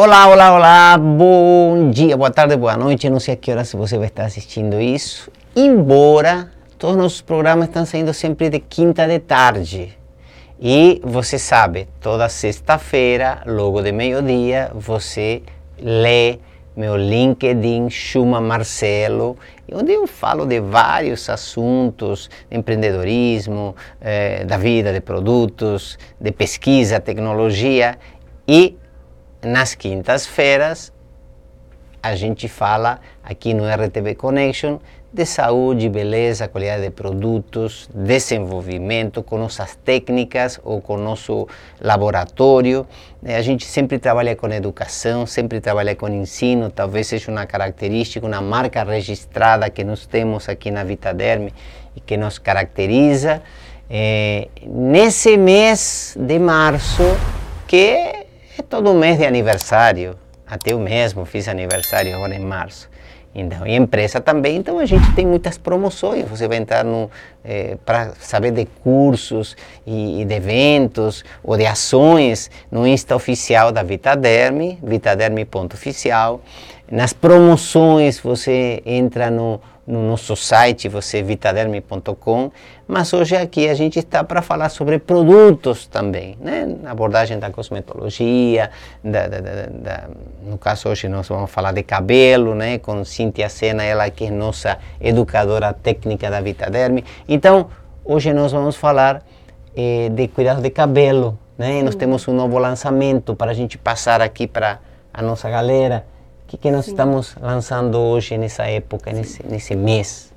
Olá, olá, olá, bom dia, boa tarde, boa noite. Não sei a que hora se você vai estar assistindo isso. Embora todos os nossos programas estão saindo sempre de quinta de tarde. E você sabe, toda sexta-feira, logo de meio-dia, você lê meu LinkedIn Chuma Marcelo, onde eu falo de vários assuntos de empreendedorismo, eh, da vida de produtos, de pesquisa, tecnologia e nas quintas-feiras, a gente fala aqui no RTV Connection de saúde, beleza, qualidade de produtos, desenvolvimento com nossas técnicas ou com nosso laboratório. Eh, a gente sempre trabalha com educação, sempre trabalha com ensino, talvez seja uma característica, uma marca registrada que nós temos aqui na Vitaderm e que nos caracteriza. É, nesse mês de março, que é todo mês de aniversário. Até eu mesmo fiz aniversário agora em março. Então, e empresa também, então a gente tem muitas promoções. Você vai entrar no eh, para saber de cursos e, e, de eventos ou de ações no Insta oficial da Vitaderm, vitaderm.oficial. Nas promoções você entra no no nosso site, você vitaderme.com, mas hoje aqui a gente está para falar sobre produtos também, né? abordagem da cosmetologia, da, da, da, no caso hoje nós vamos falar de cabelo, né? com Cíntia Sena, ela que é nossa educadora técnica da Vitaderme. Então, hoje nós vamos falar eh, de cuidado de cabelo, né? Nós temos um novo lançamento para a gente passar aqui para a nossa galera, que, que nós Sim. estamos lançando hoje nessa época, nesse, nesse mês?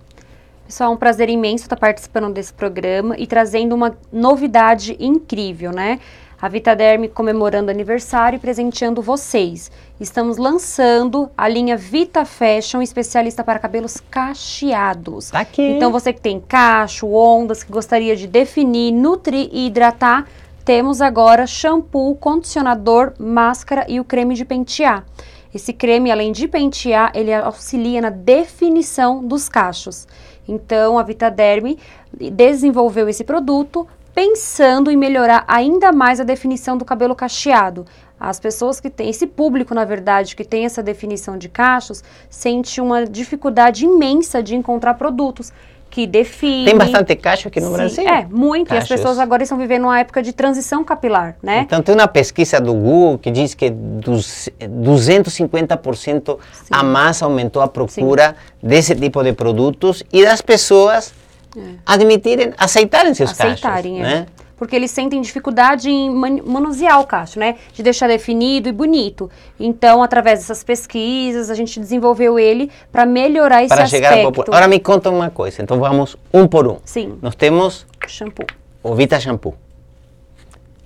Pessoal, é um prazer imenso estar participando desse programa e trazendo uma novidade incrível, né? A Vitaderm comemorando aniversário e presenteando vocês. Estamos lançando a linha Vita Fashion, especialista para cabelos cacheados. Tá aqui. Então você que tem cacho, ondas, que gostaria de definir, nutrir e hidratar, temos agora shampoo, condicionador, máscara e o creme de pentear. Esse creme, além de pentear, ele auxilia na definição dos cachos. Então, a Vitaderm desenvolveu esse produto pensando em melhorar ainda mais a definição do cabelo cacheado. As pessoas que têm, esse público, na verdade, que tem essa definição de cachos, sente uma dificuldade imensa de encontrar produtos que define. Tem bastante cacho aqui no Sim, Brasil? É, muito. Cachos. E as pessoas agora estão vivendo uma época de transição capilar, né? Então tem uma pesquisa do Google que diz que dos 250% Sim. a mais aumentou a procura Sim. desse tipo de produtos e das pessoas é. admitirem, aceitarem seus aceitarem, cachos, é. né? Porque eles sentem dificuldade em manusear o cacho, né? De deixar definido e bonito. Então, através dessas pesquisas, a gente desenvolveu ele para melhorar esse para. Chegar Agora me conta uma coisa, então vamos um por um. Sim. Nós temos shampoo. O Vita Shampoo.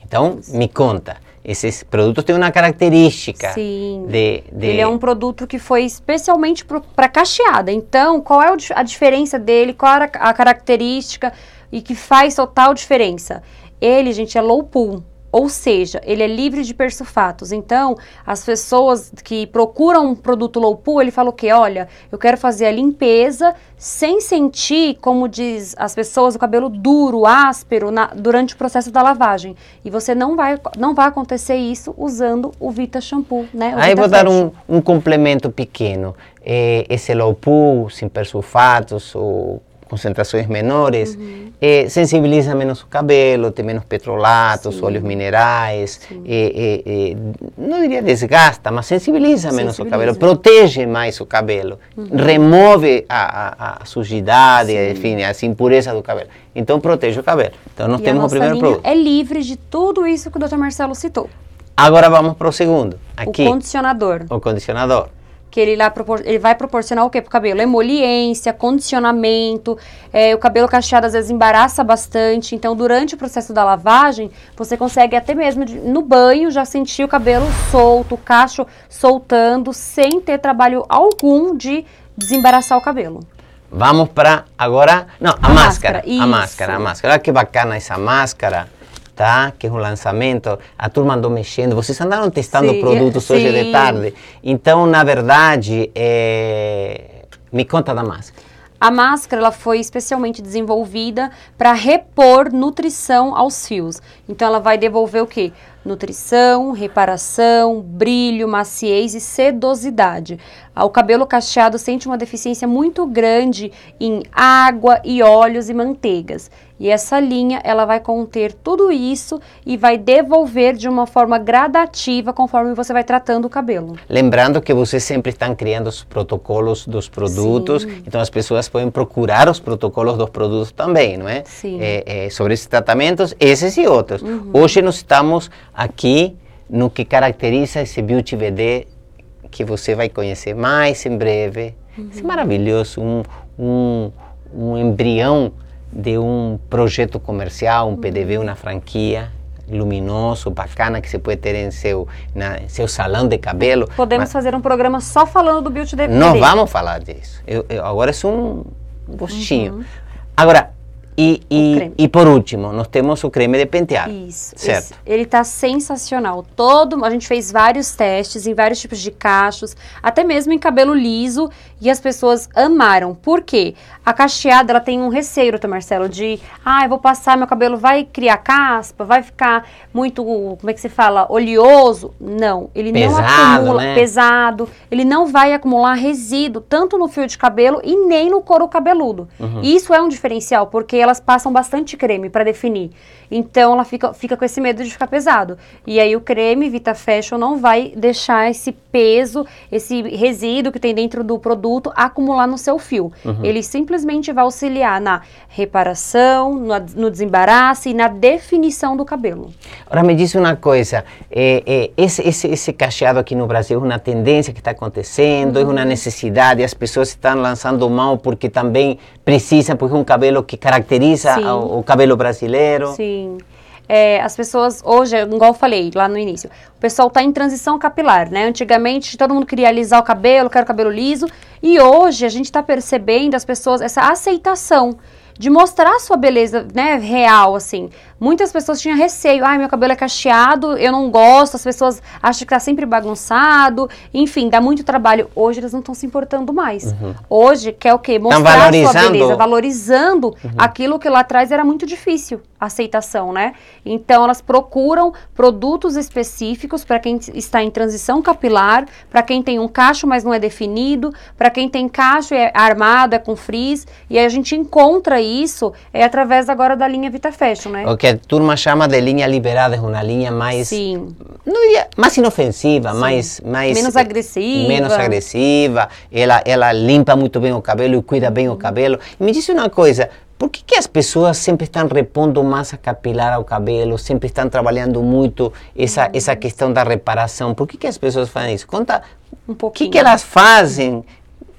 Então, Isso. me conta. Esses produtos têm uma característica. Sim. De, de... Ele é um produto que foi especialmente para cacheada. Então, qual é a diferença dele? Qual a característica e que faz total diferença? Ele, gente, é low pool. Ou seja, ele é livre de persulfatos. Então, as pessoas que procuram um produto low pool, ele fala o quê? Olha, eu quero fazer a limpeza sem sentir, como diz as pessoas, o cabelo duro, áspero na, durante o processo da lavagem. E você não vai, não vai acontecer isso usando o Vita Shampoo, né? O Aí Vita vou dar um, um complemento pequeno. É, esse low pool, sem persulfatos, ou concentrações menores, uhum. eh, sensibiliza menos o cabelo, tem menos petrolatos, Sim. óleos minerais, eh, eh, não diria desgasta, mas sensibiliza, sensibiliza, menos o cabelo, protege mais o cabelo, uhum. remove a, a, a sujidade, Sim. enfim, as impurezas do cabelo. Então protege o cabelo. Então nós e temos o primeiro produto. É livre de tudo isso que o Dr. Marcelo citou. Agora vamos para o segundo. Aqui. O condicionador. O condicionador que ele, lá ele vai proporcionar o que para o cabelo? Emoliência, condicionamento, é, o cabelo cacheado às vezes embaraça bastante, então durante o processo da lavagem, você consegue até mesmo de, no banho já sentir o cabelo solto, o cacho soltando, sem ter trabalho algum de desembaraçar o cabelo. Vamos para agora, não, a, a máscara, máscara a máscara, a máscara. Olha que bacana essa máscara tá? Que é um lançamento, a turma andou mexendo, vocês andaram testando sim, produtos hoje de tarde. Então, na verdade, é... me conta da máscara. A máscara ela foi especialmente desenvolvida para repor nutrição aos fios. Então ela vai devolver o quê? nutrição, reparação, brilho, maciez e sedosidade. O cabelo cacheado sente uma deficiência muito grande em água e óleos e manteigas. E essa linha, ela vai conter tudo isso e vai devolver de uma forma gradativa conforme você vai tratando o cabelo. Lembrando que vocês sempre estão criando os protocolos dos produtos, Sim. então as pessoas podem procurar os protocolos dos produtos também, não é? Sim. É, é sobre esses tratamentos, esses e outros. Uhum. Hoje nós estamos aqui no que caracteriza esse Beauty VD que você vai conhecer mais em breve. Uhum. é maravilhoso, um, um, um embrião de um projeto comercial, um PDV, uma franquia luminoso, bacana que você pode ter em seu, na, seu salão de cabelo. Podemos Mas, fazer um programa só falando do Beauty DVD. Não vamos falar disso. Eu, eu, agora é um gostinho. Uhum. Agora, e, e, e, por último, nós temos o creme de pentear. Isso. Certo. Esse, ele está sensacional. Todo, a gente fez vários testes em vários tipos de cachos, até mesmo em cabelo liso, e as pessoas amaram. Por quê? A cacheada, ela tem um receio, doutor Marcelo, de, ah, eu vou passar, meu cabelo vai criar caspa, vai ficar muito, como é que se fala, oleoso. Não, ele pesado, não acumula, né? pesado, ele não vai acumular resíduo, tanto no fio de cabelo e nem no couro cabeludo. Uhum. Isso é um diferencial, porque elas passam bastante creme para definir. Então ela fica, fica com esse medo de ficar pesado. E aí o creme Vita Fashion não vai deixar esse peso, esse resíduo que tem dentro do produto acumular no seu fio. Uhum. Ele simplesmente vai auxiliar na reparação, no, no desembaraço e na definição do cabelo. Agora me diz uma coisa, é, é, esse, esse, esse cacheado aqui no Brasil é uma tendência que está acontecendo, uhum. é uma necessidade, as pessoas estão lançando mão porque também precisam, porque é um cabelo que caracteriza o, o cabelo brasileiro. Sim. É, as pessoas hoje, igual eu falei lá no início, o pessoal está em transição capilar, né? Antigamente todo mundo queria alisar o cabelo, quer o cabelo liso, e hoje a gente está percebendo as pessoas essa aceitação de mostrar a sua beleza, né, real, assim. Muitas pessoas tinham receio, ai, meu cabelo é cacheado, eu não gosto, as pessoas acham que tá sempre bagunçado, enfim, dá muito trabalho. Hoje eles não estão se importando mais. Uhum. Hoje quer o quê? Mostrar a sua beleza, valorizando uhum. aquilo que lá atrás era muito difícil, a aceitação, né? Então elas procuram produtos específicos para quem está em transição capilar, para quem tem um cacho, mas não é definido, para quem tem cacho é armado, é com frizz, e aí a gente encontra isso é através agora da linha Vita Fashion, né? O que a turma chama de linha liberada, é uma linha mais... Sim. Não diria, mais inofensiva, mais, mais... Menos agressiva. Menos agressiva. Ela, ela limpa muito bem o cabelo e cuida bem o uhum. cabelo. E me diz uma coisa, por que, que, as pessoas sempre estão repondo massa capilar ao cabelo, sempre estão trabalhando muito essa, uhum. essa questão da reparação? Por que, que as pessoas fazem isso? Conta um pouquinho. O que, que elas fazem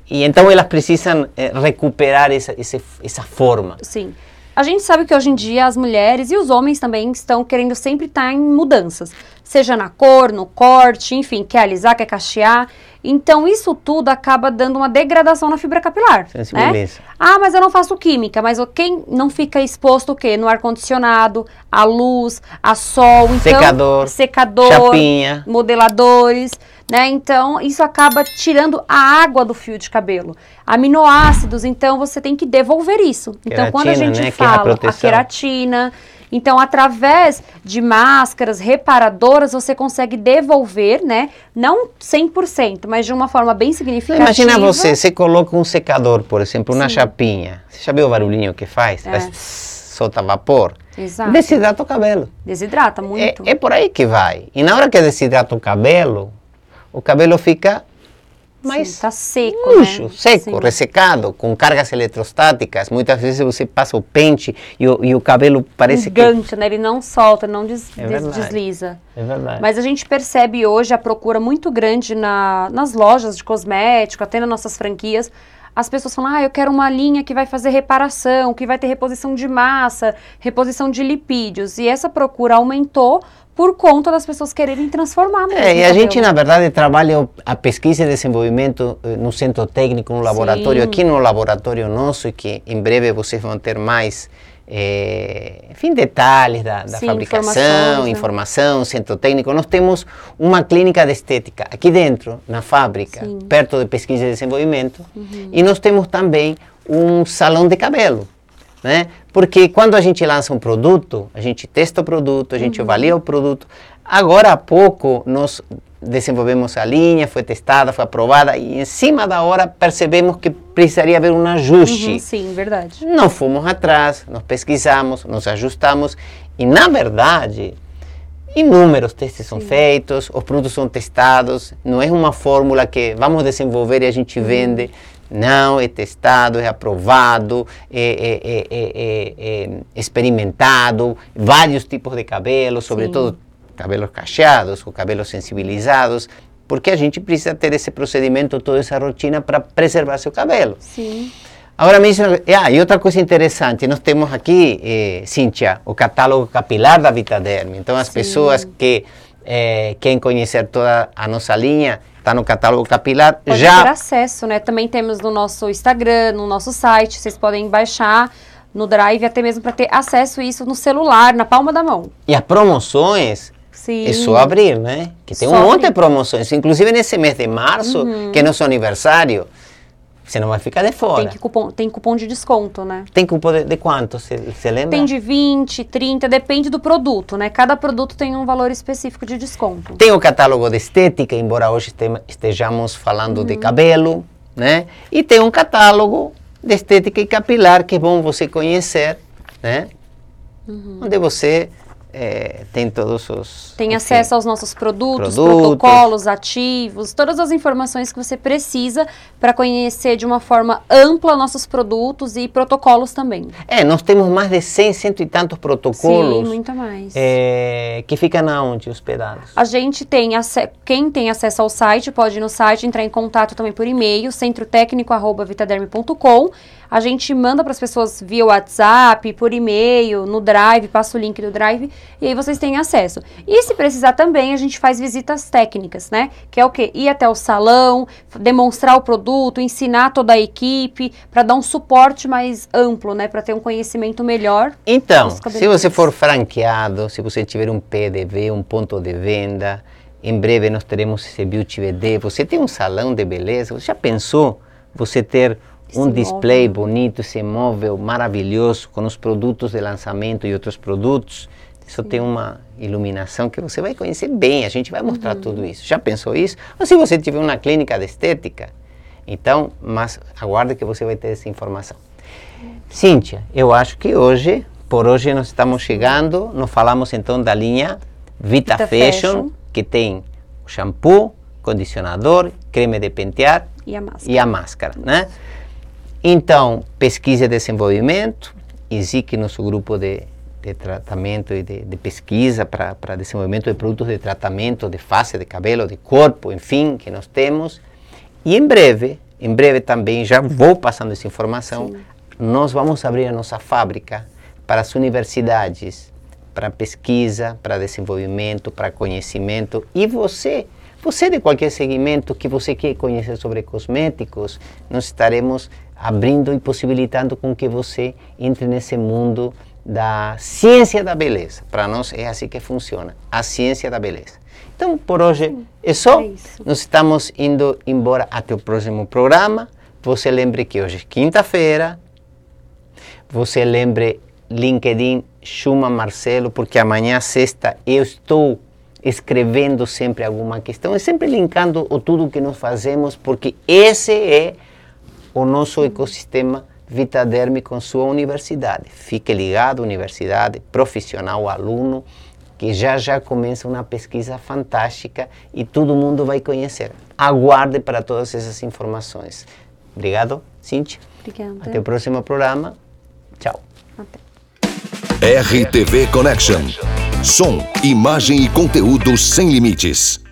e então elas precisam eh, recuperar essa, essa, essa forma. Sim. A gente sabe que hoje em dia as mulheres e os homens também estão querendo sempre estar em mudanças, seja na cor, no corte, enfim, quer alisar, quer cachear. Então isso tudo acaba dando uma degradação na fibra capilar. Né? Ah, mas eu não faço química, mas quem não fica exposto o quê? No ar condicionado, à luz, a sol, então, secador, secador, chapinha, modeladores né? Então, isso acaba tirando a água do fio de cabelo. Aminoácidos, então você tem que devolver isso. Queratina, então, quando a gente né? fala a, a queratina, então, através de máscaras reparadoras, você consegue devolver, né? Não 100%, mas de uma forma bem significativa. Imagina você, você coloca um secador, por exemplo, na chapinha. Você já viu o barulhinho que faz? É. Solta vapor. Exato. Desidrata o cabelo. Desidrata muito. É, é por aí que vai. E na hora que desidrata o cabelo, o cabelo fica mais Sim, tá seco, murcho, né? seco, Sim. ressecado, com cargas eletrostáticas. Muitas vezes você passa o pente e o, e o cabelo parece Engancha, que... né? Ele não solta, não des, é des, desliza. É verdade. Mas a gente percebe hoje a procura muito grande na, nas lojas de cosmético, até nas nossas franquias, as pessoas falam, ah, eu quero uma linha que vai fazer reparação, que vai ter reposição de massa, reposição de lipídios. E essa procura aumentou por conta das pessoas quererem transformar mesmo. É, e a gente, na verdade, trabalha a pesquisa e desenvolvimento eh, no centro técnico, no laboratório, Sim. aqui no laboratório nosso, que em breve vocês vão ter mais, é, enfim, detalhes da, da Sim, fabricação, né? informação, centro técnico. Nós temos uma clínica de estética aqui dentro, na fábrica, Sim. perto de pesquisa e desenvolvimento, uhum. e nós temos também um salão de cabelo. Né? Porque quando a gente lança um produto, a gente testa o produto, a gente uhum. avalia o produto, Agora há pouco nós desenvolvemos a linha, foi testada, foi aprovada e em cima da hora percebemos que precisaria haver um ajuste. Uhum, sim, verdade. Não fomos atrás, nós pesquisamos, nos ajustamos e na verdade inúmeros testes são feitos, os produtos são testados, não é uma fórmula que vamos desenvolver e a gente uhum. vende. Não, é testado, é aprovado, é, é, é, é experimentado, vários tipos de cabelo, sobretudo cabelos cacheados ou cabelos sensibilizados, porque a gente precisa ter esse procedimento, toda essa rotina para preservar seu cabelo. Sim. Agora mesmo, ah, e outra coisa interessante, nós temos aqui, eh, Cíntia, o catálogo capilar da Vitaderm. Então, as Sim. pessoas que eh, querem conhecer toda a nossa linha, está no catálogo capilar. Pode já ter acesso, né? Também temos no nosso Instagram, no nosso site, vocês podem baixar no Drive, até mesmo para ter acesso a isso no celular, na palma da mão. E as promoções Sim. É só abrir, né? Que tem só um monte de promoções. Inclusive nesse mês de março, uhum. que é nosso aniversário, você não vai ficar de fora. Tem, cupom, tem cupom de desconto, né? Tem cupom de, de quanto? Você lembra? Tem de 20, 30, depende do produto, né? Cada produto tem um valor específico de desconto. Tem o catálogo de estética, embora hoje estejamos falando uhum. de cabelo, né? E tem um catálogo de estética e capilar que é bom você conhecer, né? Uhum. Onde você é, tem todos os. Tem enfim, acesso aos nossos produtos, produtos, protocolos, ativos, todas as informações que você precisa para conhecer de uma forma ampla nossos produtos e protocolos também. É, nós temos mais de 100, cento e tantos protocolos. Sim, muito mais. É, que ficam onde hospedados? A gente tem, quem tem acesso ao site pode ir no site, entrar em contato também por e-mail, centrotécnico.vitaderme.com a gente manda para as pessoas via WhatsApp, por e-mail, no Drive, passa o link do Drive e aí vocês têm acesso. E se precisar também, a gente faz visitas técnicas, né? Que é o quê? Ir até o salão, demonstrar o produto, ensinar toda a equipe, para dar um suporte mais amplo, né? Para ter um conhecimento melhor. Então, se você for franqueado, se você tiver um PDV, um ponto de venda, em breve nós teremos esse Beauty VD. Você tem um salão de beleza? Você já pensou você ter um display bonito, esse móvel maravilhoso com os produtos de lançamento e outros produtos. Isso Sim. tem uma iluminação que você vai conhecer bem, a gente vai mostrar uhum. tudo isso. Já pensou isso? Ou se você tiver uma clínica de estética, então, mas aguarde que você vai ter essa informação. Cíntia, eu acho que hoje, por hoje nós estamos chegando, nós falamos então da linha Vita, Vita Fashion, Fashion, que tem shampoo, condicionador, creme de pentear e a máscara, e a máscara né? Então, pesquisa e desenvolvimento, existe nosso grupo de, de tratamento e de, de pesquisa para desenvolvimento de produtos de tratamento de face, de cabelo, de corpo, enfim, que nós temos. E em breve, em breve também, já vou passando essa informação, Sim. nós vamos abrir a nossa fábrica para as universidades, para pesquisa, para desenvolvimento, para conhecimento. E você, você de qualquer segmento que você quer conhecer sobre cosméticos, nós estaremos abrindo e possibilitando com que você entre nesse mundo da ciência da beleza. Para nós é assim que funciona, a ciência da beleza. Então, por hoje é só. É nós estamos indo embora até o próximo programa. Você lembre que hoje é quinta-feira. Você lembre LinkedIn Chuma Marcelo, porque amanhã, sexta, eu estou escrevendo sempre alguma questão e sempre linkando o tudo que nós fazemos, porque esse é o nosso ecossistema Vitaderm com sua universidade. Fique ligado, universidade, profissional, aluno, que já já começa uma pesquisa fantástica e todo mundo vai conhecer. Aguarde para todas essas informações. Obrigado, Cintia. Obrigada. Até o próximo programa. Tchau. Até. RTV Connection. Som, imagem e conteúdo sem limites.